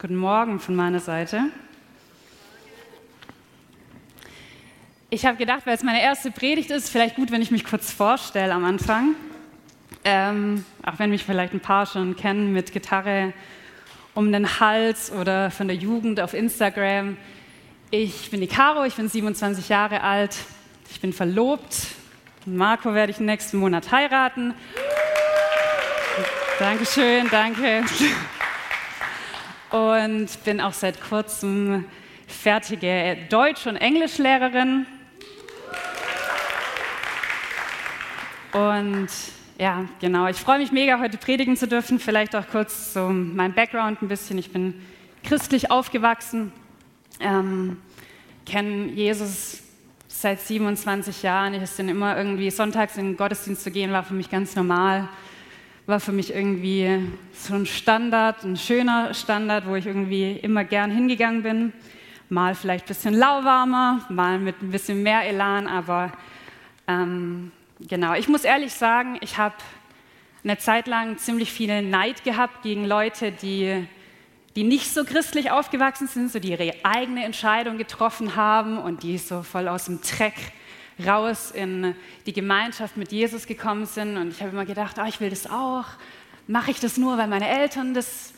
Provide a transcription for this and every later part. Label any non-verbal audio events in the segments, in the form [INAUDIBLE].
Guten Morgen von meiner Seite. Ich habe gedacht, weil es meine erste Predigt ist, vielleicht gut, wenn ich mich kurz vorstelle am Anfang. Ähm, auch wenn mich vielleicht ein paar schon kennen mit Gitarre um den Hals oder von der Jugend auf Instagram. Ich bin die Caro, ich bin 27 Jahre alt, ich bin verlobt. Marco werde ich nächsten Monat heiraten. Dankeschön, danke. Und bin auch seit kurzem fertige Deutsch- und Englischlehrerin. Und ja, genau, ich freue mich mega, heute predigen zu dürfen. Vielleicht auch kurz so mein Background ein bisschen. Ich bin christlich aufgewachsen, ähm, kenne Jesus seit 27 Jahren. Ich bin immer irgendwie sonntags in den Gottesdienst zu gehen, war für mich ganz normal war für mich irgendwie so ein Standard, ein schöner Standard, wo ich irgendwie immer gern hingegangen bin. Mal vielleicht ein bisschen lauwarmer, mal mit ein bisschen mehr Elan, aber ähm, genau. Ich muss ehrlich sagen, ich habe eine Zeit lang ziemlich viel Neid gehabt gegen Leute, die, die nicht so christlich aufgewachsen sind, so die ihre eigene Entscheidung getroffen haben und die so voll aus dem Dreck raus in die Gemeinschaft mit Jesus gekommen sind. Und ich habe immer gedacht, oh, ich will das auch. Mache ich das nur, weil meine Eltern das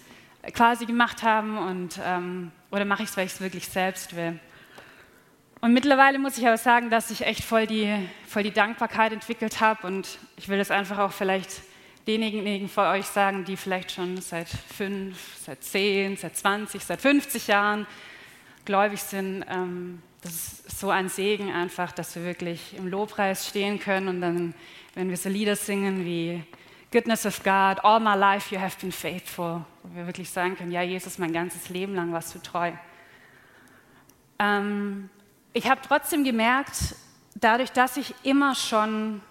quasi gemacht haben? Und, ähm, oder mache ich es, weil ich es wirklich selbst will? Und mittlerweile muss ich aber sagen, dass ich echt voll die, voll die Dankbarkeit entwickelt habe. Und ich will das einfach auch vielleicht denjenigen von euch sagen, die vielleicht schon seit fünf, seit zehn, seit 20, seit 50 Jahren gläubig sind. Ähm, das ist so ein Segen einfach, dass wir wirklich im Lobpreis stehen können und dann, wenn wir so Lieder singen wie Goodness of God, All my life you have been faithful, wo wir wirklich sagen können, ja Jesus, mein ganzes Leben lang warst du treu. Ähm, ich habe trotzdem gemerkt, dadurch, dass ich immer schon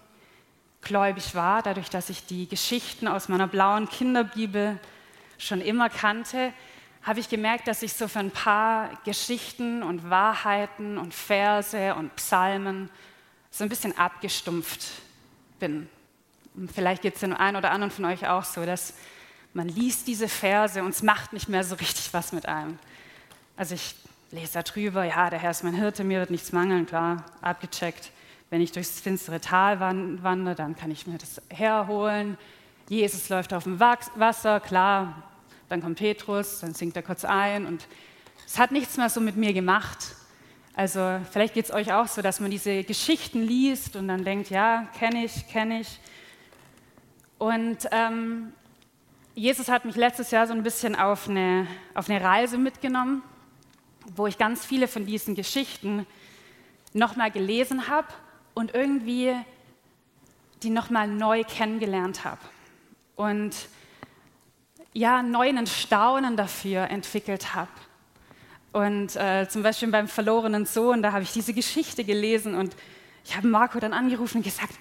gläubig war, dadurch, dass ich die Geschichten aus meiner blauen Kinderbibel schon immer kannte, habe ich gemerkt, dass ich so für ein paar Geschichten und Wahrheiten und Verse und Psalmen so ein bisschen abgestumpft bin. Und vielleicht geht es dem einen oder anderen von euch auch so, dass man liest diese Verse und es macht nicht mehr so richtig was mit einem. Also ich lese da drüber, ja, der Herr ist mein Hirte, mir wird nichts mangeln, klar, abgecheckt. Wenn ich durchs finstere Tal wandere, dann kann ich mir das herholen. Jesus läuft auf dem Wasser, klar, dann kommt Petrus, dann singt er kurz ein und es hat nichts mehr so mit mir gemacht. Also vielleicht geht es euch auch so, dass man diese Geschichten liest und dann denkt, ja, kenne ich, kenne ich. Und ähm, Jesus hat mich letztes Jahr so ein bisschen auf eine, auf eine Reise mitgenommen, wo ich ganz viele von diesen Geschichten nochmal gelesen habe und irgendwie die nochmal neu kennengelernt habe. Und ja, neuen Staunen dafür entwickelt habe. Und äh, zum Beispiel beim verlorenen Sohn, da habe ich diese Geschichte gelesen und ich habe Marco dann angerufen und gesagt,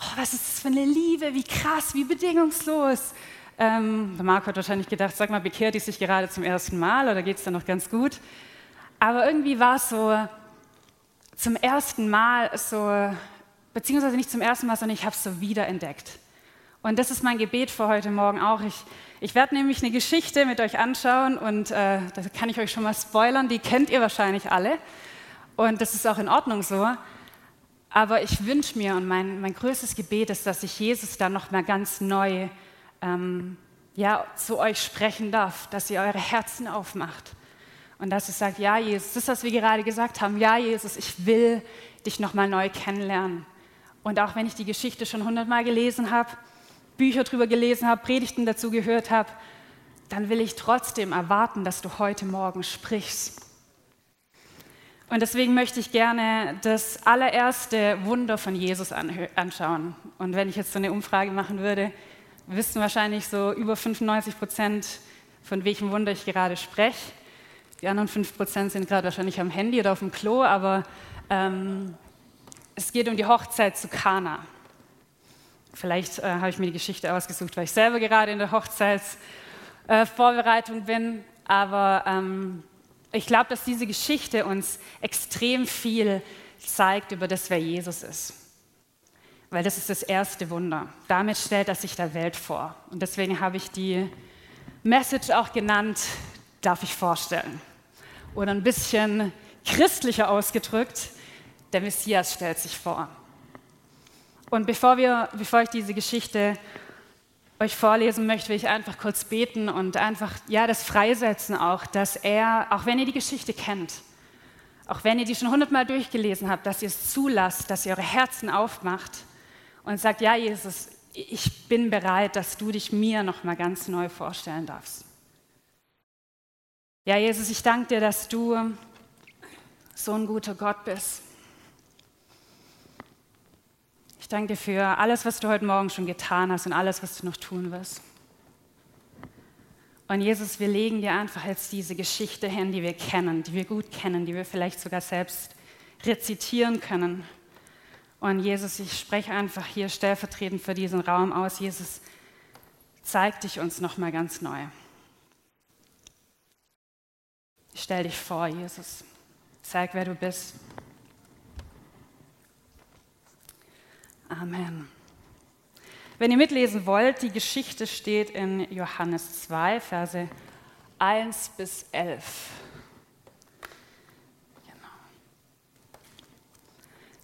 oh, was ist das für eine Liebe, wie krass, wie bedingungslos. Ähm, Marco hat wahrscheinlich gedacht, sag mal, bekehrt die sich gerade zum ersten Mal oder geht es dann noch ganz gut? Aber irgendwie war es so zum ersten Mal so, beziehungsweise nicht zum ersten Mal, sondern ich habe es so wiederentdeckt. Und das ist mein Gebet für heute Morgen auch. Ich, ich werde nämlich eine Geschichte mit euch anschauen und äh, da kann ich euch schon mal spoilern, die kennt ihr wahrscheinlich alle. Und das ist auch in Ordnung so. Aber ich wünsche mir und mein, mein größtes Gebet ist, dass ich Jesus da nochmal ganz neu ähm, ja, zu euch sprechen darf, dass ihr eure Herzen aufmacht. Und dass ihr sagt, ja Jesus, das ist, was wir gerade gesagt haben, ja Jesus, ich will dich nochmal neu kennenlernen. Und auch wenn ich die Geschichte schon hundertmal gelesen habe, Bücher darüber gelesen habe, Predigten dazu gehört habe, dann will ich trotzdem erwarten, dass du heute Morgen sprichst. Und deswegen möchte ich gerne das allererste Wunder von Jesus anschauen. Und wenn ich jetzt so eine Umfrage machen würde, wissen wahrscheinlich so über 95 Prozent, von welchem Wunder ich gerade spreche. Die anderen 5 Prozent sind gerade wahrscheinlich am Handy oder auf dem Klo, aber ähm, es geht um die Hochzeit zu Kana. Vielleicht äh, habe ich mir die Geschichte ausgesucht, weil ich selber gerade in der Hochzeitsvorbereitung äh, bin. Aber ähm, ich glaube, dass diese Geschichte uns extrem viel zeigt über das, wer Jesus ist. Weil das ist das erste Wunder. Damit stellt er sich der Welt vor. Und deswegen habe ich die Message auch genannt, darf ich vorstellen. Oder ein bisschen christlicher ausgedrückt, der Messias stellt sich vor. Und bevor, wir, bevor ich diese Geschichte euch vorlesen möchte, will ich einfach kurz beten und einfach ja das freisetzen auch, dass er, auch wenn ihr die Geschichte kennt, auch wenn ihr die schon hundertmal durchgelesen habt, dass ihr es zulasst, dass ihr eure Herzen aufmacht und sagt, ja Jesus, ich bin bereit, dass du dich mir noch mal ganz neu vorstellen darfst. Ja Jesus, ich danke dir, dass du so ein guter Gott bist danke dir für alles, was du heute Morgen schon getan hast und alles, was du noch tun wirst. Und Jesus, wir legen dir einfach jetzt diese Geschichte hin, die wir kennen, die wir gut kennen, die wir vielleicht sogar selbst rezitieren können. Und Jesus, ich spreche einfach hier stellvertretend für diesen Raum aus. Jesus, zeig dich uns nochmal ganz neu. Stell dich vor, Jesus. Zeig, wer du bist. Amen. Wenn ihr mitlesen wollt, die Geschichte steht in Johannes 2, Verse 1 bis 11. Genau.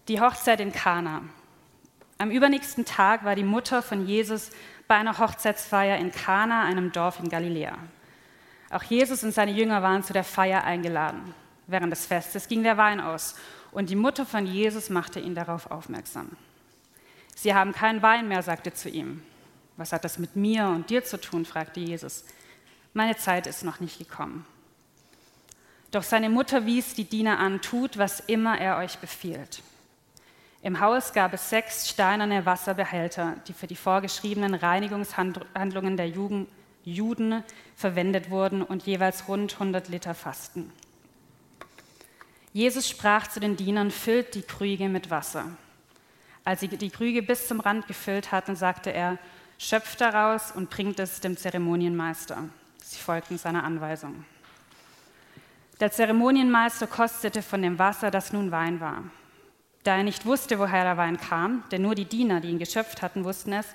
Die Hochzeit in Kana. Am übernächsten Tag war die Mutter von Jesus bei einer Hochzeitsfeier in Kana, einem Dorf in Galiläa. Auch Jesus und seine Jünger waren zu der Feier eingeladen. Während des Festes ging der Wein aus und die Mutter von Jesus machte ihn darauf aufmerksam. Sie haben keinen Wein mehr, sagte zu ihm. Was hat das mit mir und dir zu tun? fragte Jesus. Meine Zeit ist noch nicht gekommen. Doch seine Mutter wies die Diener an, tut, was immer er euch befiehlt. Im Haus gab es sechs steinerne Wasserbehälter, die für die vorgeschriebenen Reinigungshandlungen der Juden verwendet wurden und jeweils rund 100 Liter fassten. Jesus sprach zu den Dienern, füllt die Krüge mit Wasser. Als sie die Krüge bis zum Rand gefüllt hatten, sagte er, schöpft daraus und bringt es dem Zeremonienmeister. Sie folgten seiner Anweisung. Der Zeremonienmeister kostete von dem Wasser, das nun Wein war. Da er nicht wusste, woher der Wein kam, denn nur die Diener, die ihn geschöpft hatten, wussten es,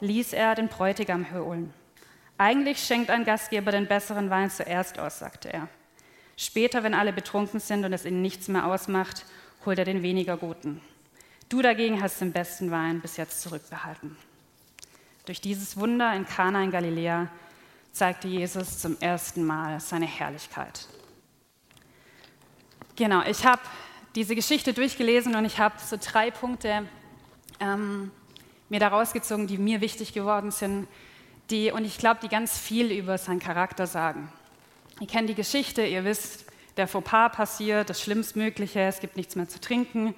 ließ er den Bräutigam holen. Eigentlich schenkt ein Gastgeber den besseren Wein zuerst aus, sagte er. Später, wenn alle betrunken sind und es ihnen nichts mehr ausmacht, holt er den weniger guten. Du dagegen hast den besten Wein bis jetzt zurückbehalten. Durch dieses Wunder in Kana in Galiläa zeigte Jesus zum ersten Mal seine Herrlichkeit. Genau, ich habe diese Geschichte durchgelesen und ich habe so drei Punkte ähm, mir daraus gezogen, die mir wichtig geworden sind, die, und ich glaube, die ganz viel über seinen Charakter sagen. Ihr kennt die Geschichte, ihr wisst, der Fauxpas passiert, das Schlimmstmögliche, es gibt nichts mehr zu trinken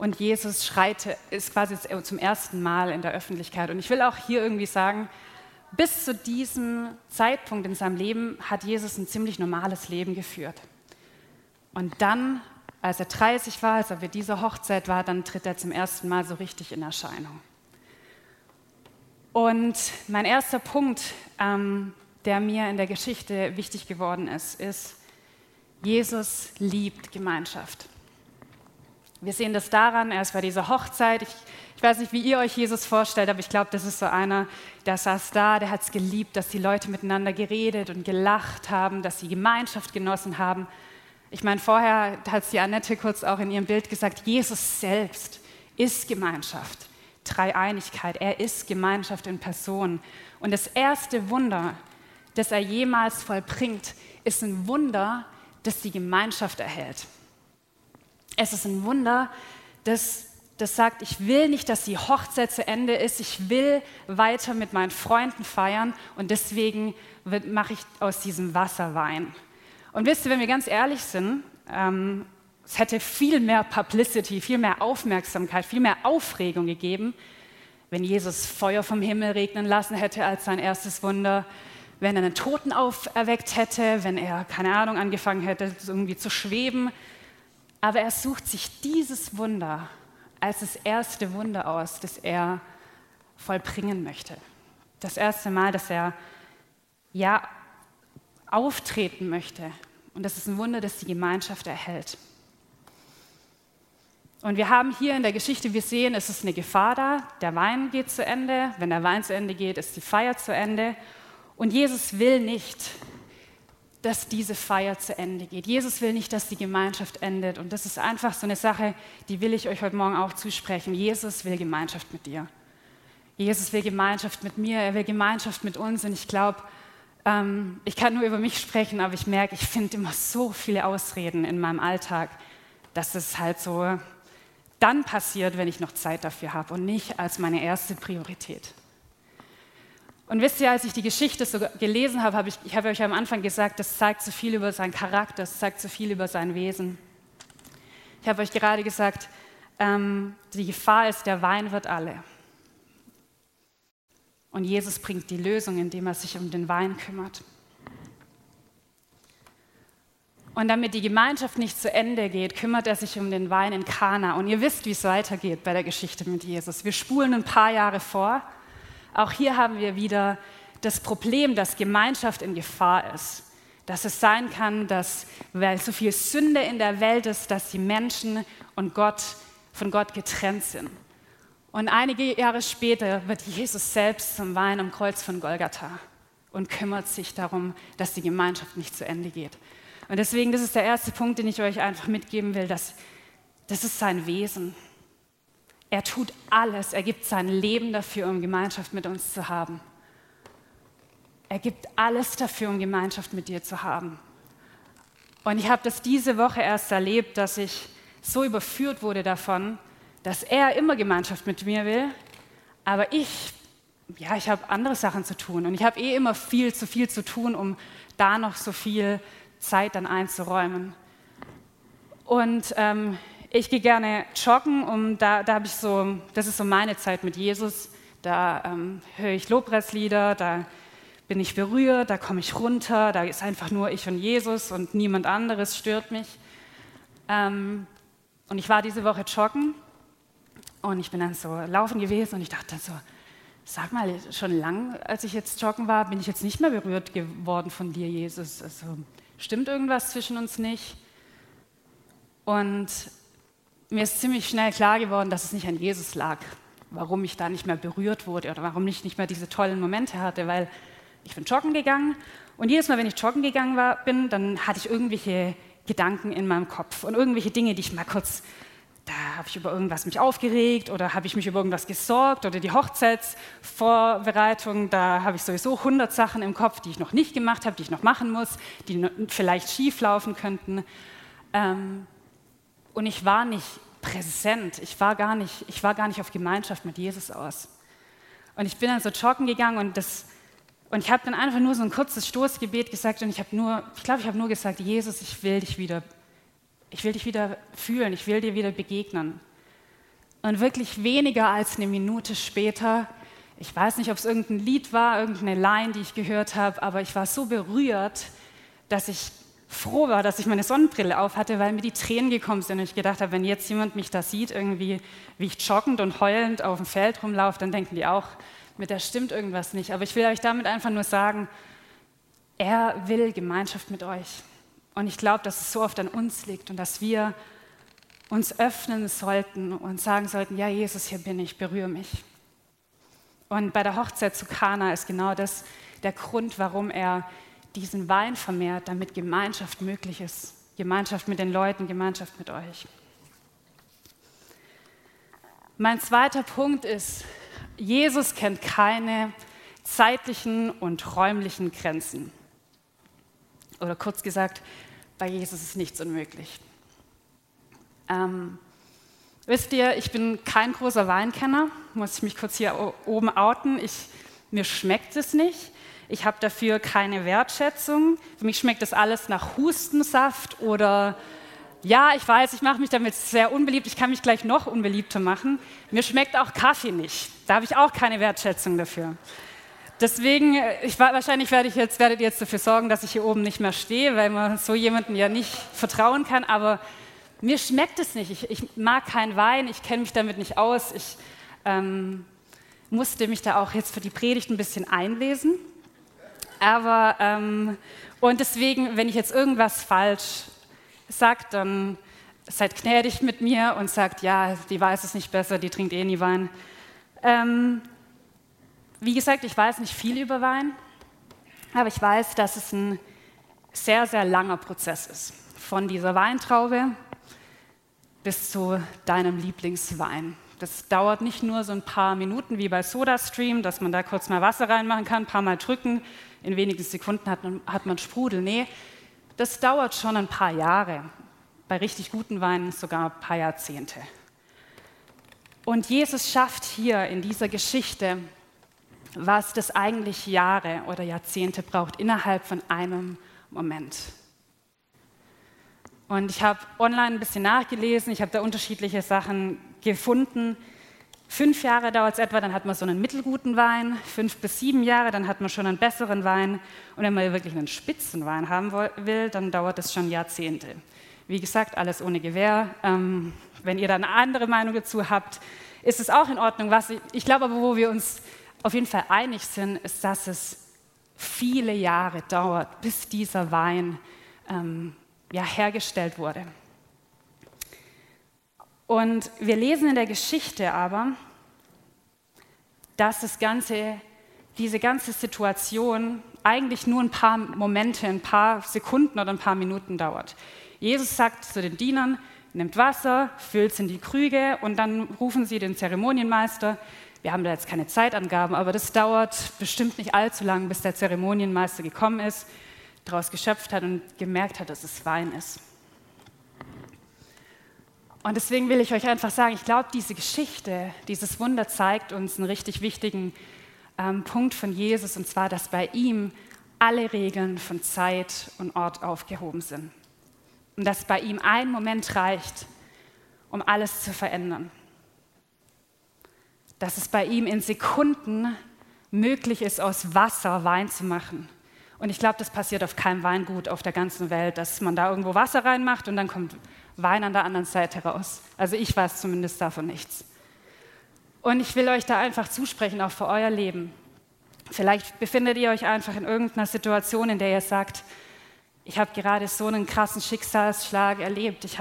und Jesus schreit, ist quasi zum ersten Mal in der Öffentlichkeit. Und ich will auch hier irgendwie sagen, bis zu diesem Zeitpunkt in seinem Leben hat Jesus ein ziemlich normales Leben geführt. Und dann, als er 30 war, als er bei dieser Hochzeit war, dann tritt er zum ersten Mal so richtig in Erscheinung. Und mein erster Punkt, ähm, der mir in der Geschichte wichtig geworden ist, ist, Jesus liebt Gemeinschaft. Wir sehen das daran, er ist bei dieser Hochzeit. Ich, ich weiß nicht, wie ihr euch Jesus vorstellt, aber ich glaube, das ist so einer, der saß da, der hat es geliebt, dass die Leute miteinander geredet und gelacht haben, dass sie Gemeinschaft genossen haben. Ich meine, vorher hat die Annette kurz auch in ihrem Bild gesagt, Jesus selbst ist Gemeinschaft, Dreieinigkeit. Er ist Gemeinschaft in Person. Und das erste Wunder, das er jemals vollbringt, ist ein Wunder, das die Gemeinschaft erhält. Es ist ein Wunder, das, das sagt, ich will nicht, dass die Hochzeit zu Ende ist, ich will weiter mit meinen Freunden feiern und deswegen mache ich aus diesem Wasser Wein. Und wisst ihr, wenn wir ganz ehrlich sind, ähm, es hätte viel mehr Publicity, viel mehr Aufmerksamkeit, viel mehr Aufregung gegeben, wenn Jesus Feuer vom Himmel regnen lassen hätte als sein erstes Wunder, wenn er einen Toten auferweckt hätte, wenn er, keine Ahnung, angefangen hätte, irgendwie zu schweben. Aber er sucht sich dieses Wunder als das erste Wunder aus, das er vollbringen möchte. Das erste Mal, dass er ja auftreten möchte. Und das ist ein Wunder, das die Gemeinschaft erhält. Und wir haben hier in der Geschichte, wir sehen, es ist eine Gefahr da. Der Wein geht zu Ende. Wenn der Wein zu Ende geht, ist die Feier zu Ende. Und Jesus will nicht, dass diese Feier zu Ende geht. Jesus will nicht, dass die Gemeinschaft endet. Und das ist einfach so eine Sache, die will ich euch heute Morgen auch zusprechen. Jesus will Gemeinschaft mit dir. Jesus will Gemeinschaft mit mir, er will Gemeinschaft mit uns. Und ich glaube, ähm, ich kann nur über mich sprechen, aber ich merke, ich finde immer so viele Ausreden in meinem Alltag, dass es halt so dann passiert, wenn ich noch Zeit dafür habe und nicht als meine erste Priorität. Und wisst ihr, als ich die Geschichte so gelesen habe, habe ich, ich habe euch am Anfang gesagt, das zeigt so viel über seinen Charakter, das zeigt so viel über sein Wesen. Ich habe euch gerade gesagt, ähm, die Gefahr ist, der Wein wird alle. Und Jesus bringt die Lösung, indem er sich um den Wein kümmert. Und damit die Gemeinschaft nicht zu Ende geht, kümmert er sich um den Wein in Kana. Und ihr wisst, wie es weitergeht bei der Geschichte mit Jesus. Wir spulen ein paar Jahre vor auch hier haben wir wieder das Problem, dass Gemeinschaft in Gefahr ist. Dass es sein kann, dass, weil so viel Sünde in der Welt ist, dass die Menschen und Gott von Gott getrennt sind. Und einige Jahre später wird Jesus selbst zum Wein am Kreuz von Golgatha und kümmert sich darum, dass die Gemeinschaft nicht zu Ende geht. Und deswegen, das ist der erste Punkt, den ich euch einfach mitgeben will, dass das ist sein Wesen. Er tut alles, er gibt sein Leben dafür, um Gemeinschaft mit uns zu haben. Er gibt alles dafür, um Gemeinschaft mit dir zu haben. Und ich habe das diese Woche erst erlebt, dass ich so überführt wurde davon, dass er immer Gemeinschaft mit mir will, aber ich, ja, ich habe andere Sachen zu tun und ich habe eh immer viel zu viel zu tun, um da noch so viel Zeit dann einzuräumen. Und ähm, ich gehe gerne joggen, um da, da habe ich so, das ist so meine Zeit mit Jesus. Da ähm, höre ich Lobpreislieder, da bin ich berührt, da komme ich runter, da ist einfach nur ich und Jesus und niemand anderes stört mich. Ähm, und ich war diese Woche joggen und ich bin dann so laufen gewesen und ich dachte so, sag mal, schon lang, als ich jetzt joggen war, bin ich jetzt nicht mehr berührt geworden von dir, Jesus. Also stimmt irgendwas zwischen uns nicht? Und mir ist ziemlich schnell klar geworden, dass es nicht an Jesus lag, warum ich da nicht mehr berührt wurde oder warum ich nicht mehr diese tollen Momente hatte, weil ich bin joggen gegangen und jedes Mal, wenn ich joggen gegangen war, bin, dann hatte ich irgendwelche Gedanken in meinem Kopf und irgendwelche Dinge, die ich mal kurz, da habe ich über irgendwas mich aufgeregt oder habe ich mich über irgendwas gesorgt oder die Hochzeitsvorbereitung, da habe ich sowieso 100 Sachen im Kopf, die ich noch nicht gemacht habe, die ich noch machen muss, die vielleicht schief laufen könnten. Ähm, und ich war nicht präsent, ich war gar nicht, ich war gar nicht auf Gemeinschaft mit Jesus aus. Und ich bin dann so joggen gegangen und, das, und ich habe dann einfach nur so ein kurzes Stoßgebet gesagt und ich habe nur, ich glaube, ich habe nur gesagt, Jesus, ich will dich wieder, ich will dich wieder fühlen, ich will dir wieder begegnen. Und wirklich weniger als eine Minute später, ich weiß nicht, ob es irgendein Lied war, irgendeine Line, die ich gehört habe, aber ich war so berührt, dass ich froh war, dass ich meine Sonnenbrille auf hatte, weil mir die Tränen gekommen sind und ich gedacht habe, wenn jetzt jemand mich da sieht, irgendwie, wie ich joggend und heulend auf dem Feld rumlaufe, dann denken die auch, mit der stimmt irgendwas nicht. Aber ich will euch damit einfach nur sagen, er will Gemeinschaft mit euch. Und ich glaube, dass es so oft an uns liegt und dass wir uns öffnen sollten und sagen sollten, ja Jesus, hier bin ich, berühre mich. Und bei der Hochzeit zu Kana ist genau das der Grund, warum er diesen Wein vermehrt, damit Gemeinschaft möglich ist. Gemeinschaft mit den Leuten, Gemeinschaft mit euch. Mein zweiter Punkt ist, Jesus kennt keine zeitlichen und räumlichen Grenzen. Oder kurz gesagt, bei Jesus ist nichts unmöglich. Ähm, wisst ihr, ich bin kein großer Weinkenner, muss ich mich kurz hier oben outen. Ich, mir schmeckt es nicht. Ich habe dafür keine Wertschätzung. Für mich schmeckt das alles nach Hustensaft oder ja, ich weiß, ich mache mich damit sehr unbeliebt. Ich kann mich gleich noch unbeliebter machen. Mir schmeckt auch Kaffee nicht. Da habe ich auch keine Wertschätzung dafür. Deswegen, äh, ich, wahrscheinlich werde ich jetzt, werdet ihr jetzt dafür sorgen, dass ich hier oben nicht mehr stehe, weil man so jemandem ja nicht vertrauen kann. Aber mir schmeckt es nicht. Ich, ich mag keinen Wein, ich kenne mich damit nicht aus. Ich ähm, musste mich da auch jetzt für die Predigt ein bisschen einlesen. Aber, ähm, und deswegen, wenn ich jetzt irgendwas falsch sage, dann seid gnädig mit mir und sagt, ja, die weiß es nicht besser, die trinkt eh nie Wein. Ähm, wie gesagt, ich weiß nicht viel über Wein, aber ich weiß, dass es ein sehr, sehr langer Prozess ist. Von dieser Weintraube bis zu deinem Lieblingswein. Das dauert nicht nur so ein paar Minuten wie bei SodaStream, dass man da kurz mal Wasser reinmachen kann, ein paar Mal drücken, in wenigen Sekunden hat man, hat man Sprudel. Nee, das dauert schon ein paar Jahre. Bei richtig guten Weinen sogar ein paar Jahrzehnte. Und Jesus schafft hier in dieser Geschichte, was das eigentlich Jahre oder Jahrzehnte braucht, innerhalb von einem Moment. Und ich habe online ein bisschen nachgelesen, ich habe da unterschiedliche Sachen gefunden. Fünf Jahre dauert es etwa, dann hat man so einen mittelguten Wein. Fünf bis sieben Jahre, dann hat man schon einen besseren Wein. Und wenn man wirklich einen Spitzenwein haben will, dann dauert es schon Jahrzehnte. Wie gesagt, alles ohne Gewehr. Ähm, wenn ihr da eine andere Meinung dazu habt, ist es auch in Ordnung. Was ich, ich glaube aber, wo wir uns auf jeden Fall einig sind, ist, dass es viele Jahre dauert, bis dieser Wein ähm, ja, hergestellt wurde. Und wir lesen in der Geschichte aber, dass das ganze, diese ganze Situation eigentlich nur ein paar Momente, ein paar Sekunden oder ein paar Minuten dauert. Jesus sagt zu den Dienern, nimmt Wasser, füllt es in die Krüge und dann rufen sie den Zeremonienmeister. Wir haben da jetzt keine Zeitangaben, aber das dauert bestimmt nicht allzu lang, bis der Zeremonienmeister gekommen ist, daraus geschöpft hat und gemerkt hat, dass es Wein ist. Und deswegen will ich euch einfach sagen, ich glaube, diese Geschichte, dieses Wunder zeigt uns einen richtig wichtigen ähm, Punkt von Jesus, und zwar, dass bei ihm alle Regeln von Zeit und Ort aufgehoben sind. Und dass bei ihm ein Moment reicht, um alles zu verändern. Dass es bei ihm in Sekunden möglich ist, aus Wasser Wein zu machen. Und ich glaube, das passiert auf keinem Weingut auf der ganzen Welt, dass man da irgendwo Wasser reinmacht und dann kommt Wein an der anderen Seite raus. Also ich weiß zumindest davon nichts. Und ich will euch da einfach zusprechen, auch für euer Leben. Vielleicht befindet ihr euch einfach in irgendeiner Situation, in der ihr sagt, ich habe gerade so einen krassen Schicksalsschlag erlebt. Ich,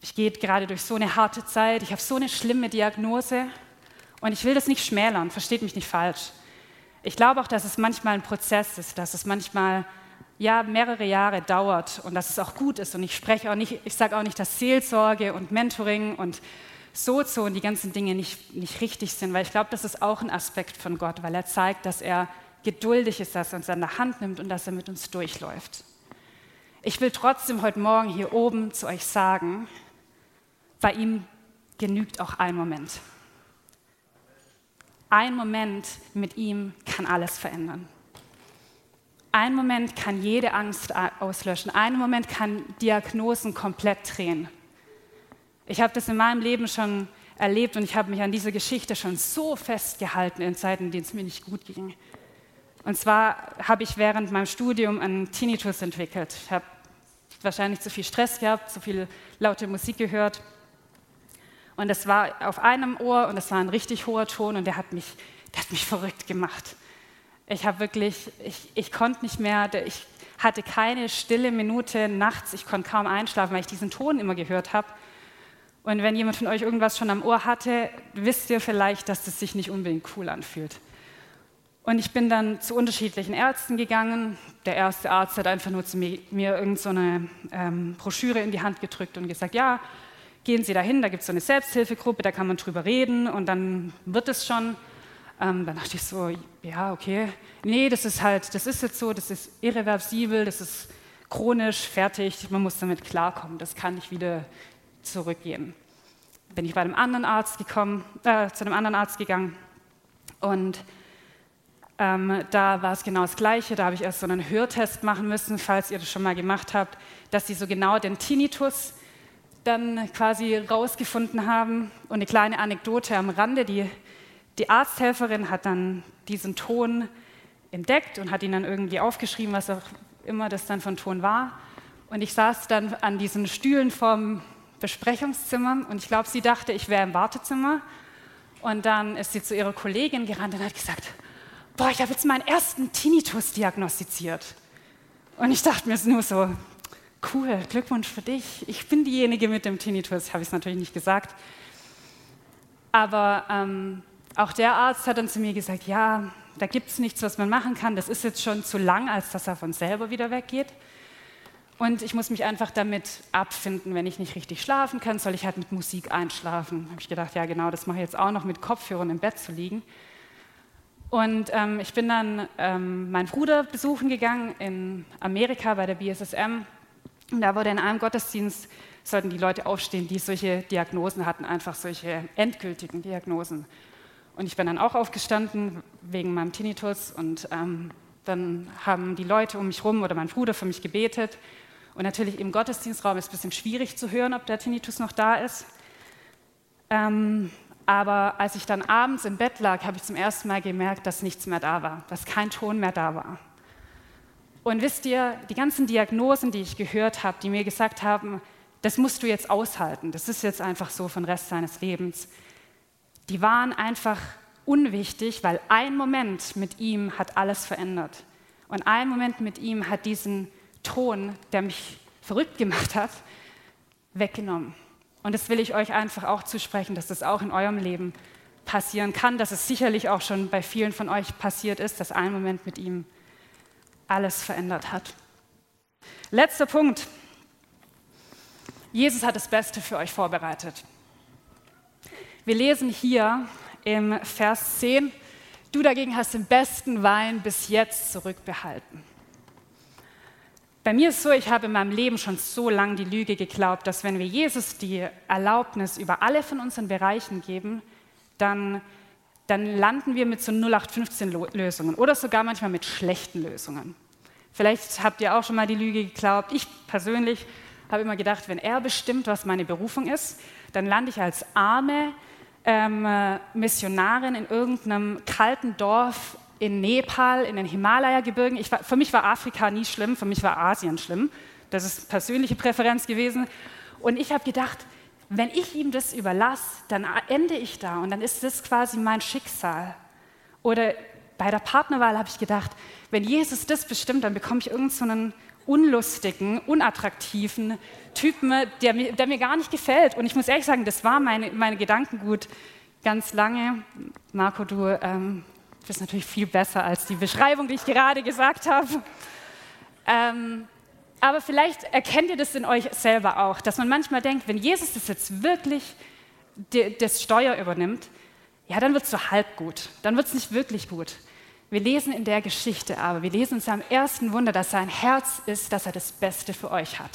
ich gehe gerade durch so eine harte Zeit. Ich habe so eine schlimme Diagnose. Und ich will das nicht schmälern, versteht mich nicht falsch. Ich glaube auch, dass es manchmal ein Prozess ist, dass es manchmal ja, mehrere Jahre dauert und dass es auch gut ist. Und ich spreche auch nicht, ich sage auch nicht, dass Seelsorge und Mentoring und Sozo und die ganzen Dinge nicht, nicht richtig sind, weil ich glaube, das ist auch ein Aspekt von Gott, weil er zeigt, dass er geduldig ist, dass er uns an der Hand nimmt und dass er mit uns durchläuft. Ich will trotzdem heute Morgen hier oben zu euch sagen, bei ihm genügt auch ein Moment. Ein Moment mit ihm kann alles verändern. Ein Moment kann jede Angst auslöschen. Ein Moment kann Diagnosen komplett drehen. Ich habe das in meinem Leben schon erlebt und ich habe mich an dieser Geschichte schon so festgehalten in Zeiten, in denen es mir nicht gut ging. Und zwar habe ich während meinem Studium einen Tinnitus entwickelt. Ich habe wahrscheinlich zu viel Stress gehabt, zu viel laute Musik gehört. Und das war auf einem Ohr und das war ein richtig hoher Ton und der hat mich, der hat mich [LAUGHS] verrückt gemacht. Ich habe wirklich, ich, ich konnte nicht mehr, ich hatte keine stille Minute nachts, ich konnte kaum einschlafen, weil ich diesen Ton immer gehört habe. Und wenn jemand von euch irgendwas schon am Ohr hatte, wisst ihr vielleicht, dass das sich nicht unbedingt cool anfühlt. Und ich bin dann zu unterschiedlichen Ärzten gegangen. Der erste Arzt hat einfach nur zu mir, mir irgendeine so ähm, Broschüre in die Hand gedrückt und gesagt, ja, gehen Sie dahin, da gibt es so eine Selbsthilfegruppe, da kann man drüber reden und dann wird es schon. Ähm, dann dachte ich so, ja, okay, nee, das ist halt, das ist jetzt so, das ist irreversibel, das ist chronisch, fertig, man muss damit klarkommen, das kann nicht wieder zurückgehen. Bin ich bei einem anderen Arzt gekommen, äh, zu einem anderen Arzt gegangen und ähm, da war es genau das Gleiche. Da habe ich erst so einen Hörtest machen müssen, falls ihr das schon mal gemacht habt, dass sie so genau den Tinnitus dann quasi rausgefunden haben. Und eine kleine Anekdote am Rande: Die die Arzthelferin hat dann diesen Ton entdeckt und hat ihn dann irgendwie aufgeschrieben, was auch immer das dann von Ton war. Und ich saß dann an diesen Stühlen vom Besprechungszimmer und ich glaube, sie dachte, ich wäre im Wartezimmer. Und dann ist sie zu ihrer Kollegin gerannt und hat gesagt, boah, ich habe jetzt meinen ersten Tinnitus diagnostiziert. Und ich dachte mir nur so, cool, Glückwunsch für dich. Ich bin diejenige mit dem Tinnitus, habe ich es natürlich nicht gesagt. Aber ähm, auch der Arzt hat dann zu mir gesagt, ja, da gibt es nichts, was man machen kann, das ist jetzt schon zu lang, als dass er von selber wieder weggeht. Und ich muss mich einfach damit abfinden, wenn ich nicht richtig schlafen kann, soll ich halt mit Musik einschlafen. Habe ich gedacht, ja genau, das mache ich jetzt auch noch mit Kopfhörern im Bett zu liegen. Und ähm, ich bin dann ähm, meinen Bruder besuchen gegangen in Amerika bei der BSSM. Und da wurde in einem Gottesdienst, sollten die Leute aufstehen, die solche Diagnosen hatten, einfach solche endgültigen Diagnosen. Und ich bin dann auch aufgestanden wegen meinem Tinnitus und ähm, dann haben die Leute um mich herum oder mein Bruder für mich gebetet. Und natürlich im Gottesdienstraum ist es ein bisschen schwierig zu hören, ob der Tinnitus noch da ist. Ähm, aber als ich dann abends im Bett lag, habe ich zum ersten Mal gemerkt, dass nichts mehr da war, dass kein Ton mehr da war. Und wisst ihr, die ganzen Diagnosen, die ich gehört habe, die mir gesagt haben, das musst du jetzt aushalten, das ist jetzt einfach so für den Rest seines Lebens, die waren einfach unwichtig, weil ein Moment mit ihm hat alles verändert. Und ein Moment mit ihm hat diesen Ton, der mich verrückt gemacht hat, weggenommen. Und das will ich euch einfach auch zusprechen, dass das auch in eurem Leben passieren kann, dass es sicherlich auch schon bei vielen von euch passiert ist, dass ein Moment mit ihm alles verändert hat. Letzter Punkt. Jesus hat das Beste für euch vorbereitet. Wir lesen hier im Vers 10, du dagegen hast den besten Wein bis jetzt zurückbehalten. Bei mir ist so, ich habe in meinem Leben schon so lange die Lüge geglaubt, dass wenn wir Jesus die Erlaubnis über alle von unseren Bereichen geben, dann, dann landen wir mit so 0815-Lösungen oder sogar manchmal mit schlechten Lösungen. Vielleicht habt ihr auch schon mal die Lüge geglaubt. Ich persönlich habe immer gedacht, wenn er bestimmt, was meine Berufung ist, dann lande ich als arme ähm, Missionarin in irgendeinem kalten Dorf in Nepal, in den Himalaya-Gebirgen. für mich war Afrika nie schlimm, für mich war Asien schlimm. Das ist persönliche Präferenz gewesen. Und ich habe gedacht, wenn ich ihm das überlasse, dann ende ich da und dann ist das quasi mein Schicksal. Oder bei der Partnerwahl habe ich gedacht, wenn Jesus das bestimmt, dann bekomme ich irgendeinen so unlustigen, unattraktiven Typen, der mir, der mir, gar nicht gefällt. Und ich muss ehrlich sagen, das war meine, meine Gedankengut ganz lange. Marco, du ähm, das ist natürlich viel besser als die Beschreibung, die ich gerade gesagt habe. Ähm, aber vielleicht erkennt ihr das in euch selber auch, dass man manchmal denkt, wenn Jesus das jetzt wirklich das Steuer übernimmt, ja, dann wird es so halb gut, dann wird es nicht wirklich gut. Wir lesen in der Geschichte aber, wir lesen in seinem ersten Wunder, dass sein Herz ist, dass er das Beste für euch hat.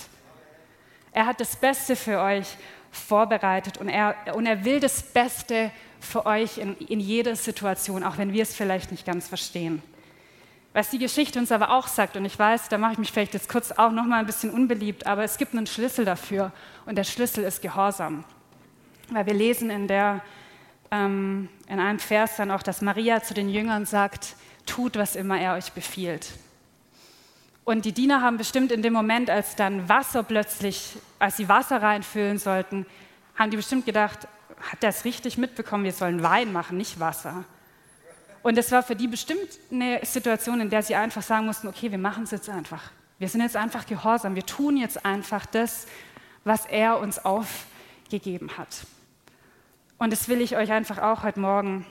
Er hat das Beste für euch vorbereitet und er, und er will das Beste für euch in, in jeder Situation, auch wenn wir es vielleicht nicht ganz verstehen. Was die Geschichte uns aber auch sagt, und ich weiß, da mache ich mich vielleicht jetzt kurz auch noch mal ein bisschen unbeliebt, aber es gibt einen Schlüssel dafür und der Schlüssel ist Gehorsam. Weil wir lesen in, der, ähm, in einem Vers dann auch, dass Maria zu den Jüngern sagt, tut, was immer er euch befiehlt. Und die Diener haben bestimmt in dem Moment, als dann Wasser plötzlich, als sie Wasser reinfüllen sollten, haben die bestimmt gedacht, hat er es richtig mitbekommen, wir sollen Wein machen, nicht Wasser. Und es war für die bestimmt eine Situation, in der sie einfach sagen mussten, okay, wir machen es jetzt einfach. Wir sind jetzt einfach gehorsam, wir tun jetzt einfach das, was er uns aufgegeben hat. Und das will ich euch einfach auch heute Morgen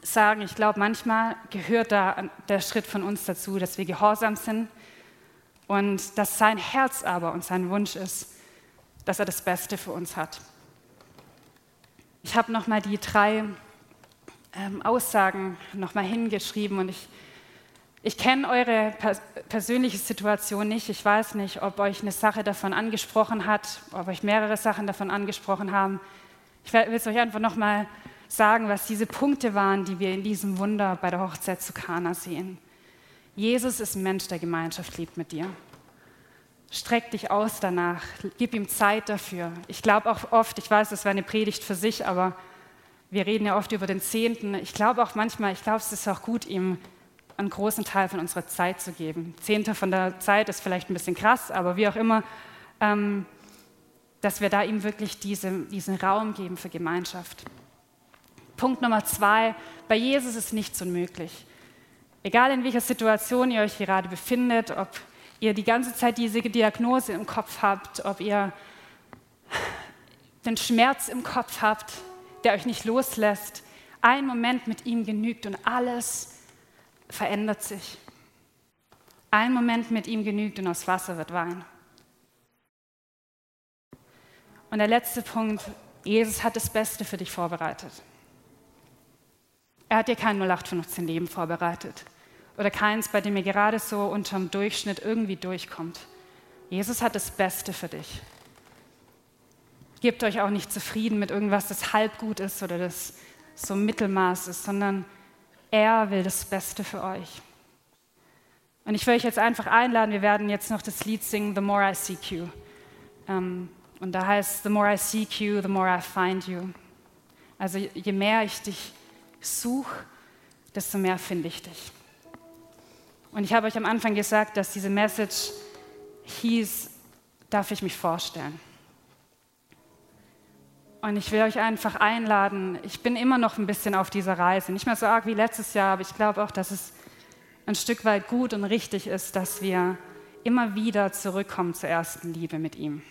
sagen. Ich glaube, manchmal gehört da der Schritt von uns dazu, dass wir gehorsam sind und dass sein Herz aber und sein Wunsch ist, dass er das Beste für uns hat. Ich habe nochmal die drei ähm, Aussagen nochmal hingeschrieben und ich, ich kenne eure pers persönliche Situation nicht. Ich weiß nicht, ob euch eine Sache davon angesprochen hat, ob euch mehrere Sachen davon angesprochen haben. Ich will es euch einfach nochmal sagen, was diese Punkte waren, die wir in diesem Wunder bei der Hochzeit zu Kana sehen. Jesus ist ein Mensch, der Gemeinschaft liebt mit dir. Streck dich aus danach, gib ihm Zeit dafür. Ich glaube auch oft, ich weiß, das wäre eine Predigt für sich, aber wir reden ja oft über den Zehnten. Ich glaube auch manchmal, ich glaube, es ist auch gut, ihm einen großen Teil von unserer Zeit zu geben. Zehnter von der Zeit ist vielleicht ein bisschen krass, aber wie auch immer, ähm, dass wir da ihm wirklich diese, diesen Raum geben für Gemeinschaft. Punkt Nummer zwei, bei Jesus ist nichts unmöglich. Egal in welcher Situation ihr euch gerade befindet, ob ihr die ganze Zeit diese Diagnose im Kopf habt, ob ihr den Schmerz im Kopf habt, der euch nicht loslässt. Ein Moment mit ihm genügt und alles verändert sich. Ein Moment mit ihm genügt und aus Wasser wird Wein. Und der letzte Punkt, Jesus hat das Beste für dich vorbereitet. Er hat dir kein 0815-Leben vorbereitet oder keins, bei dem ihr gerade so unterm Durchschnitt irgendwie durchkommt. Jesus hat das Beste für dich. Gebt euch auch nicht zufrieden mit irgendwas, das halb gut ist oder das so Mittelmaß ist, sondern er will das Beste für euch. Und ich will euch jetzt einfach einladen, wir werden jetzt noch das Lied singen, The More I Seek You. Ähm, und da heißt, The more I seek you, the more I find you. Also je mehr ich dich suche, desto mehr finde ich dich. Und ich habe euch am Anfang gesagt, dass diese Message hieß, darf ich mich vorstellen. Und ich will euch einfach einladen, ich bin immer noch ein bisschen auf dieser Reise, nicht mehr so arg wie letztes Jahr, aber ich glaube auch, dass es ein Stück weit gut und richtig ist, dass wir immer wieder zurückkommen zur ersten Liebe mit ihm.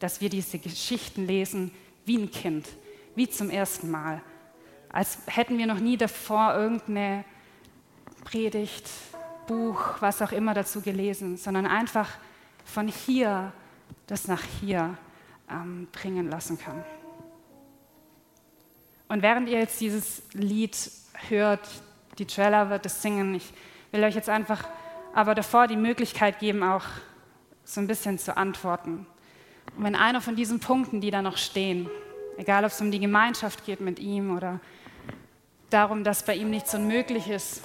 Dass wir diese Geschichten lesen wie ein Kind, wie zum ersten Mal. Als hätten wir noch nie davor irgendeine Predigt, Buch, was auch immer dazu gelesen, sondern einfach von hier das nach hier ähm, bringen lassen kann. Und während ihr jetzt dieses Lied hört, die Trailer wird es singen, ich will euch jetzt einfach aber davor die Möglichkeit geben, auch so ein bisschen zu antworten. Und wenn einer von diesen Punkten, die da noch stehen, egal ob es um die Gemeinschaft geht mit ihm oder darum, dass bei ihm nichts unmöglich ist,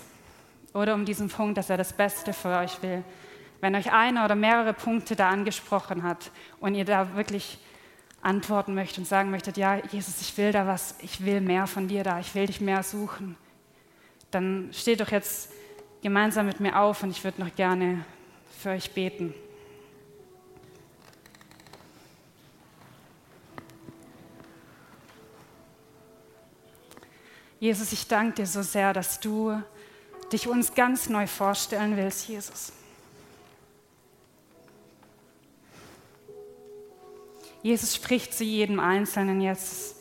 oder um diesen Punkt, dass er das Beste für euch will, wenn euch einer oder mehrere Punkte da angesprochen hat und ihr da wirklich antworten möchtet und sagen möchtet, ja, Jesus, ich will da was, ich will mehr von dir da, ich will dich mehr suchen, dann steht doch jetzt gemeinsam mit mir auf und ich würde noch gerne für euch beten. Jesus, ich danke dir so sehr, dass du dich uns ganz neu vorstellen willst, Jesus. Jesus spricht zu jedem Einzelnen jetzt.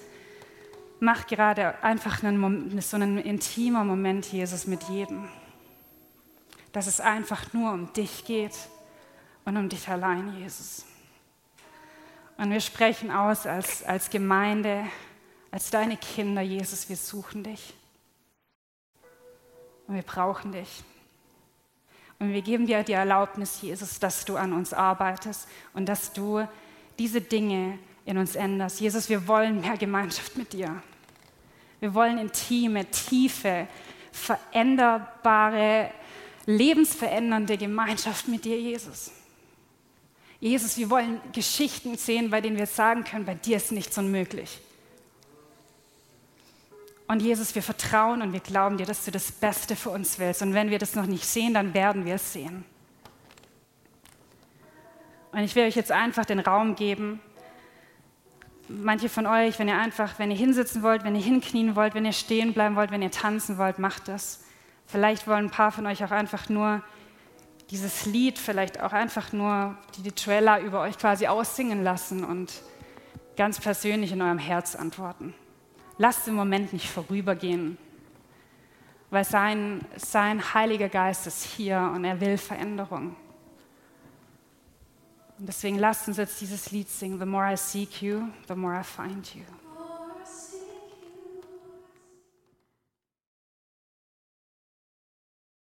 Mach gerade einfach einen, so einen intimer Moment, Jesus, mit jedem. Dass es einfach nur um dich geht und um dich allein, Jesus. Und wir sprechen aus als, als Gemeinde, als deine Kinder, Jesus, wir suchen dich. Und wir brauchen dich. Und wir geben dir die Erlaubnis, Jesus, dass du an uns arbeitest und dass du diese Dinge in uns änderst. Jesus, wir wollen mehr Gemeinschaft mit dir. Wir wollen intime, tiefe, veränderbare, lebensverändernde Gemeinschaft mit dir, Jesus. Jesus, wir wollen Geschichten sehen, bei denen wir sagen können, bei dir ist nichts unmöglich. Und Jesus, wir vertrauen und wir glauben dir, dass du das Beste für uns willst. Und wenn wir das noch nicht sehen, dann werden wir es sehen. Und ich will euch jetzt einfach den Raum geben. Manche von euch, wenn ihr einfach, wenn ihr hinsitzen wollt, wenn ihr hinknien wollt, wenn ihr stehen bleiben wollt, wenn ihr tanzen wollt, macht das. Vielleicht wollen ein paar von euch auch einfach nur dieses Lied, vielleicht auch einfach nur die Trailer über euch quasi aussingen lassen und ganz persönlich in eurem Herz antworten lasst den Moment nicht vorübergehen, weil sein, sein Heiliger Geist ist hier und er will Veränderung. Und deswegen lasst uns jetzt dieses Lied singen, The more I seek you, the more I find you.